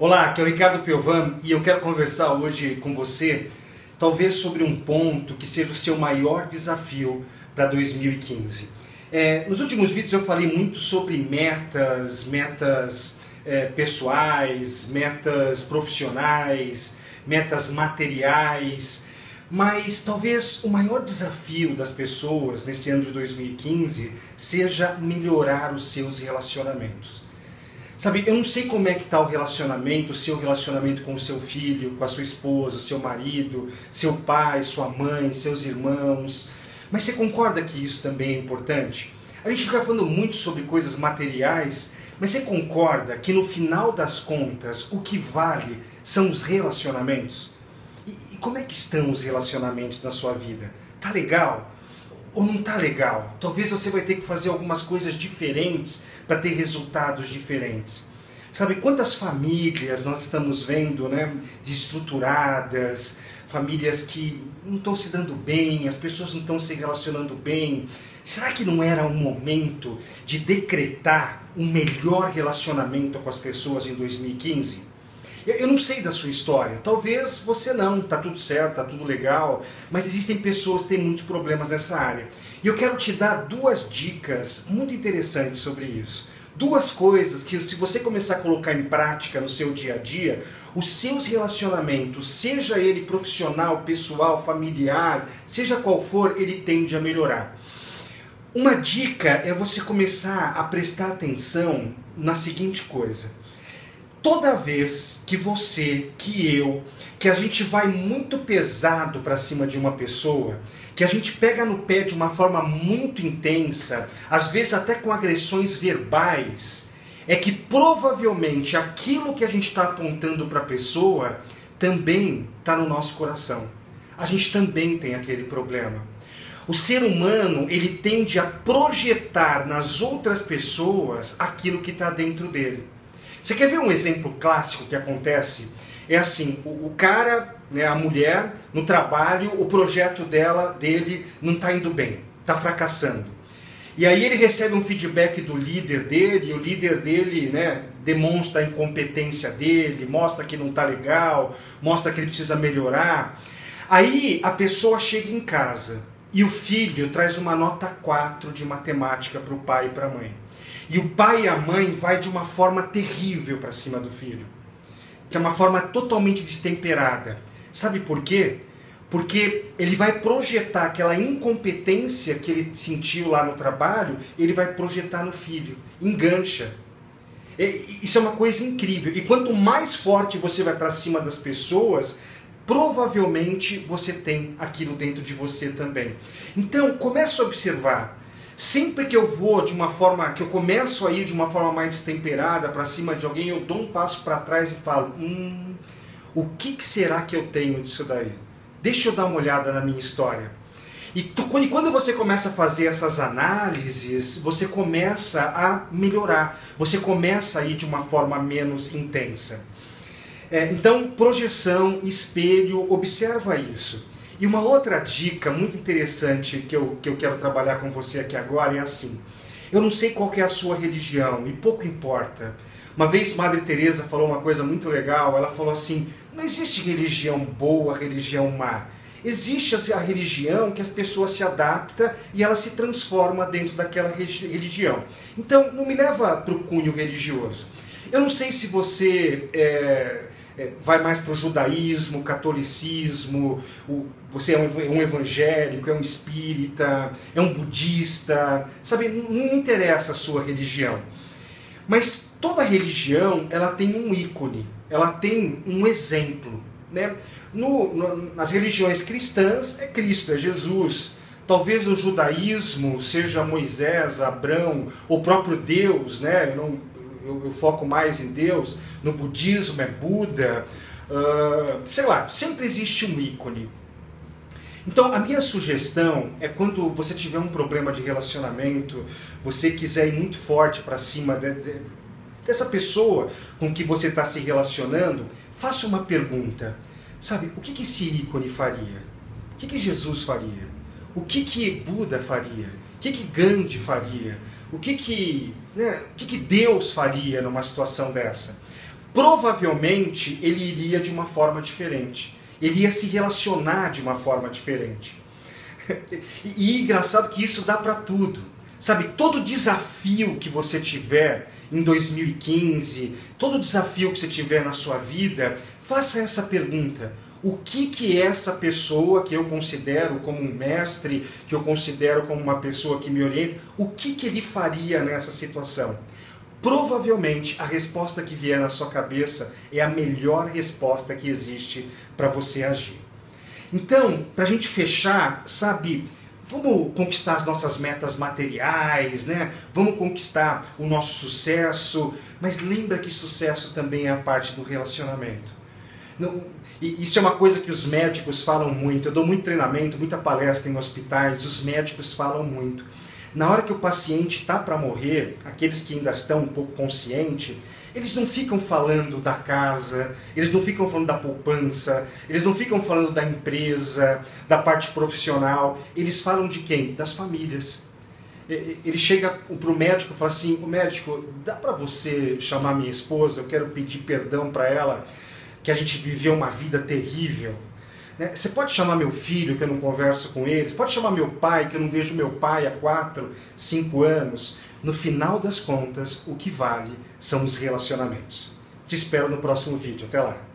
Olá, aqui é o Ricardo Piovan e eu quero conversar hoje com você, talvez sobre um ponto que seja o seu maior desafio para 2015. É, nos últimos vídeos eu falei muito sobre metas, metas é, pessoais, metas profissionais, metas materiais, mas talvez o maior desafio das pessoas neste ano de 2015 seja melhorar os seus relacionamentos. Sabe, eu não sei como é que está o relacionamento, o seu relacionamento com o seu filho, com a sua esposa, seu marido, seu pai, sua mãe, seus irmãos. Mas você concorda que isso também é importante? A gente fica falando muito sobre coisas materiais, mas você concorda que no final das contas o que vale são os relacionamentos? E, e como é que estão os relacionamentos na sua vida? Tá legal? Ou não tá legal. Talvez você vai ter que fazer algumas coisas diferentes para ter resultados diferentes. Sabe quantas famílias nós estamos vendo, né, desestruturadas, famílias que não estão se dando bem, as pessoas não estão se relacionando bem. Será que não era o momento de decretar um melhor relacionamento com as pessoas em 2015? Eu não sei da sua história, talvez você não, tá tudo certo, tá tudo legal, mas existem pessoas que têm muitos problemas nessa área. E eu quero te dar duas dicas muito interessantes sobre isso. Duas coisas que, se você começar a colocar em prática no seu dia a dia, os seus relacionamentos, seja ele profissional, pessoal, familiar, seja qual for, ele tende a melhorar. Uma dica é você começar a prestar atenção na seguinte coisa toda vez que você, que eu, que a gente vai muito pesado para cima de uma pessoa, que a gente pega no pé de uma forma muito intensa, às vezes até com agressões verbais, é que provavelmente aquilo que a gente está apontando para a pessoa também está no nosso coração. A gente também tem aquele problema. O ser humano ele tende a projetar nas outras pessoas aquilo que está dentro dele. Você quer ver um exemplo clássico que acontece? É assim, o, o cara, né, a mulher, no trabalho, o projeto dela, dele, não está indo bem, está fracassando. E aí ele recebe um feedback do líder dele, e o líder dele né, demonstra a incompetência dele, mostra que não está legal, mostra que ele precisa melhorar. Aí a pessoa chega em casa e o filho traz uma nota 4 de matemática para o pai e para a mãe. E o pai e a mãe vai de uma forma terrível para cima do filho. De uma forma totalmente destemperada. Sabe por quê? Porque ele vai projetar aquela incompetência que ele sentiu lá no trabalho, ele vai projetar no filho. Engancha. Isso é uma coisa incrível. E quanto mais forte você vai para cima das pessoas, provavelmente você tem aquilo dentro de você também. Então, comece a observar Sempre que eu vou de uma forma, que eu começo a ir de uma forma mais destemperada para cima de alguém, eu dou um passo para trás e falo: hum, o que, que será que eu tenho disso daí? Deixa eu dar uma olhada na minha história. E quando você começa a fazer essas análises, você começa a melhorar, você começa a ir de uma forma menos intensa. É, então, projeção, espelho, observa isso. E uma outra dica muito interessante que eu, que eu quero trabalhar com você aqui agora é assim. Eu não sei qual é a sua religião e pouco importa. Uma vez Madre Teresa falou uma coisa muito legal, ela falou assim: "Não existe religião boa, religião má. Existe a religião que as pessoas se adaptam e ela se transforma dentro daquela religião. Então, não me leva para o cunho religioso. Eu não sei se você é, é, vai mais para o judaísmo, catolicismo, o, você é um, um, evangélico, é um espírita, é um budista, sabe? Não, não interessa a sua religião. Mas toda religião ela tem um ícone, ela tem um exemplo. Né? No, no, nas religiões cristãs é Cristo, é Jesus. Talvez o judaísmo seja Moisés, Abraão, o próprio Deus, né? Eu não, eu, eu foco mais em Deus, no budismo é Buda, uh, sei lá, sempre existe um ícone. Então, a minha sugestão é quando você tiver um problema de relacionamento, você quiser ir muito forte para cima de, de, dessa pessoa com que você está se relacionando, faça uma pergunta. Sabe, o que, que esse ícone faria? O que, que Jesus faria? O que, que Buda faria? O que, que Gandhi faria? O que que, né, o que que Deus faria numa situação dessa? provavelmente ele iria de uma forma diferente. Ele ia se relacionar de uma forma diferente. E, e engraçado que isso dá para tudo. Sabe, todo desafio que você tiver em 2015, todo desafio que você tiver na sua vida, faça essa pergunta: o que que essa pessoa que eu considero como um mestre, que eu considero como uma pessoa que me orienta, o que que ele faria nessa situação? Provavelmente a resposta que vier na sua cabeça é a melhor resposta que existe para você agir. Então, para a gente fechar, sabe, vamos conquistar as nossas metas materiais, né? Vamos conquistar o nosso sucesso, mas lembra que sucesso também é a parte do relacionamento. Não, e isso é uma coisa que os médicos falam muito. Eu dou muito treinamento, muita palestra em hospitais, os médicos falam muito. Na hora que o paciente está para morrer, aqueles que ainda estão um pouco conscientes, eles não ficam falando da casa, eles não ficam falando da poupança, eles não ficam falando da empresa, da parte profissional, eles falam de quem? Das famílias. Ele chega para o médico e fala assim: o médico, dá para você chamar minha esposa? Eu quero pedir perdão para ela que a gente viveu uma vida terrível. Né? Você pode chamar meu filho, que eu não converso com ele, você pode chamar meu pai, que eu não vejo meu pai há quatro, cinco anos. No final das contas, o que vale são os relacionamentos. Te espero no próximo vídeo. Até lá!